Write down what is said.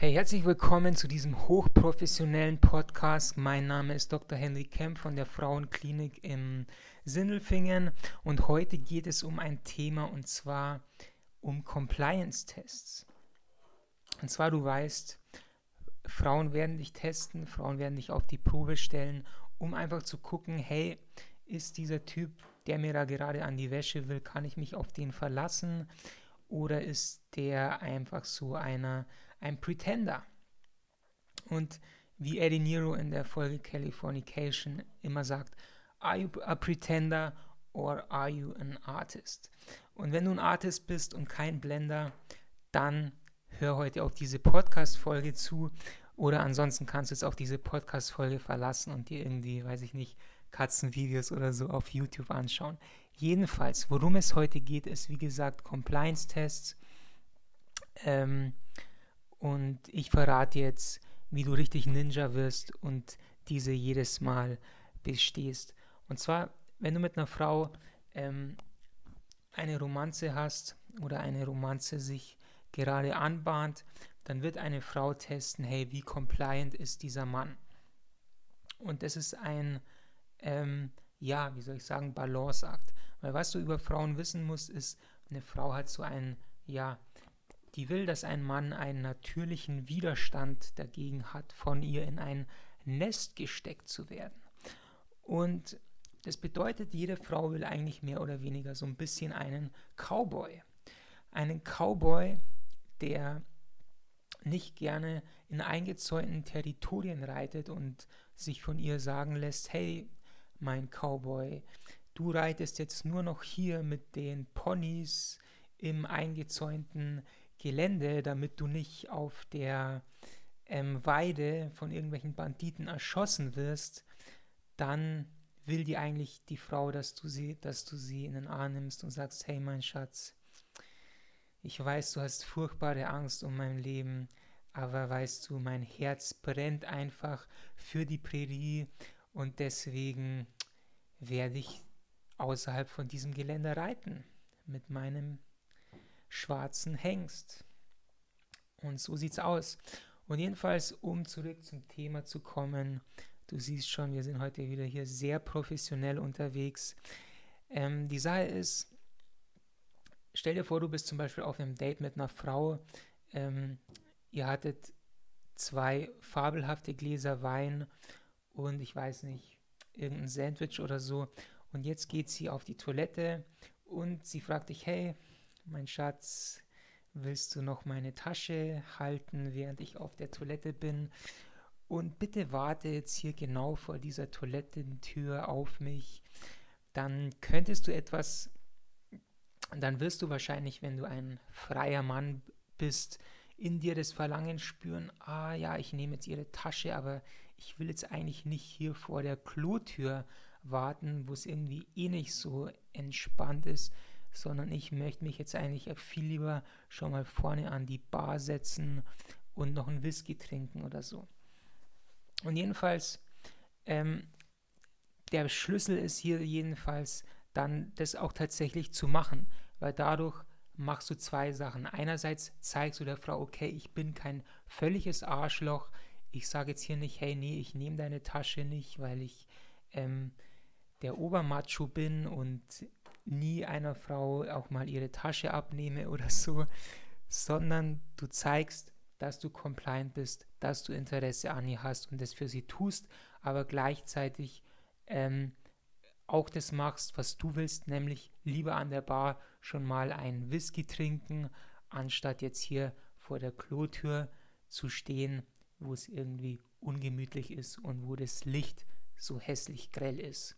Hey, herzlich willkommen zu diesem hochprofessionellen Podcast. Mein Name ist Dr. Henry Kemp von der Frauenklinik im Sindelfingen und heute geht es um ein Thema und zwar um Compliance-Tests. Und zwar, du weißt, Frauen werden dich testen, Frauen werden dich auf die Probe stellen, um einfach zu gucken, hey, ist dieser Typ, der mir da gerade an die Wäsche will, kann ich mich auf den verlassen? Oder ist der einfach so einer, ein Pretender. Und wie Eddie Nero in der Folge Californication immer sagt, are you a pretender or are you an artist? Und wenn du ein Artist bist und kein Blender, dann hör heute auf diese Podcast-Folge zu oder ansonsten kannst du jetzt auch diese Podcast-Folge verlassen und dir irgendwie, weiß ich nicht, Katzenvideos oder so auf YouTube anschauen. Jedenfalls, worum es heute geht, ist wie gesagt Compliance-Tests. Ähm, und ich verrate jetzt, wie du richtig Ninja wirst und diese jedes Mal bestehst. Und zwar, wenn du mit einer Frau ähm, eine Romanze hast oder eine Romanze sich gerade anbahnt, dann wird eine Frau testen, hey, wie compliant ist dieser Mann? Und das ist ein, ähm, ja, wie soll ich sagen, Balanceakt. Weil was du über Frauen wissen musst, ist, eine Frau hat so einen, ja, die will, dass ein Mann einen natürlichen Widerstand dagegen hat, von ihr in ein Nest gesteckt zu werden. Und das bedeutet, jede Frau will eigentlich mehr oder weniger so ein bisschen einen Cowboy. Einen Cowboy, der nicht gerne in eingezäunten Territorien reitet und sich von ihr sagen lässt, hey, mein Cowboy, du reitest jetzt nur noch hier mit den Ponys im eingezäunten Gelände, damit du nicht auf der ähm, Weide von irgendwelchen Banditen erschossen wirst, dann will die eigentlich die Frau, dass du sie, dass du sie in den Arm nimmst und sagst, hey mein Schatz, ich weiß, du hast furchtbare Angst um mein Leben, aber weißt du, mein Herz brennt einfach für die Prärie und deswegen werde ich außerhalb von diesem Gelände reiten mit meinem schwarzen Hengst. Und so sieht's aus. Und jedenfalls, um zurück zum Thema zu kommen, du siehst schon, wir sind heute wieder hier sehr professionell unterwegs. Ähm, die Sache ist, stell dir vor, du bist zum Beispiel auf einem Date mit einer Frau, ähm, ihr hattet zwei fabelhafte Gläser Wein und ich weiß nicht, irgendein Sandwich oder so. Und jetzt geht sie auf die Toilette und sie fragt dich, hey, mein Schatz, willst du noch meine Tasche halten, während ich auf der Toilette bin? Und bitte warte jetzt hier genau vor dieser Toilettentür auf mich. Dann könntest du etwas, dann wirst du wahrscheinlich, wenn du ein freier Mann bist, in dir das Verlangen spüren, ah ja, ich nehme jetzt ihre Tasche, aber ich will jetzt eigentlich nicht hier vor der Klotür warten, wo es irgendwie eh nicht so entspannt ist, sondern ich möchte mich jetzt eigentlich viel lieber schon mal vorne an die Bar setzen und noch einen Whisky trinken oder so. Und jedenfalls, ähm, der Schlüssel ist hier jedenfalls dann das auch tatsächlich zu machen, weil dadurch machst du zwei Sachen. Einerseits zeigst du der Frau, okay, ich bin kein völliges Arschloch. Ich sage jetzt hier nicht, hey, nee, ich nehme deine Tasche nicht, weil ich ähm, der Obermacho bin und nie einer Frau auch mal ihre Tasche abnehme oder so, sondern du zeigst, dass du compliant bist, dass du Interesse an ihr hast und das für sie tust, aber gleichzeitig ähm, auch das machst, was du willst, nämlich lieber an der Bar schon mal einen Whisky trinken, anstatt jetzt hier vor der Klotür zu stehen, wo es irgendwie ungemütlich ist und wo das Licht so hässlich grell ist.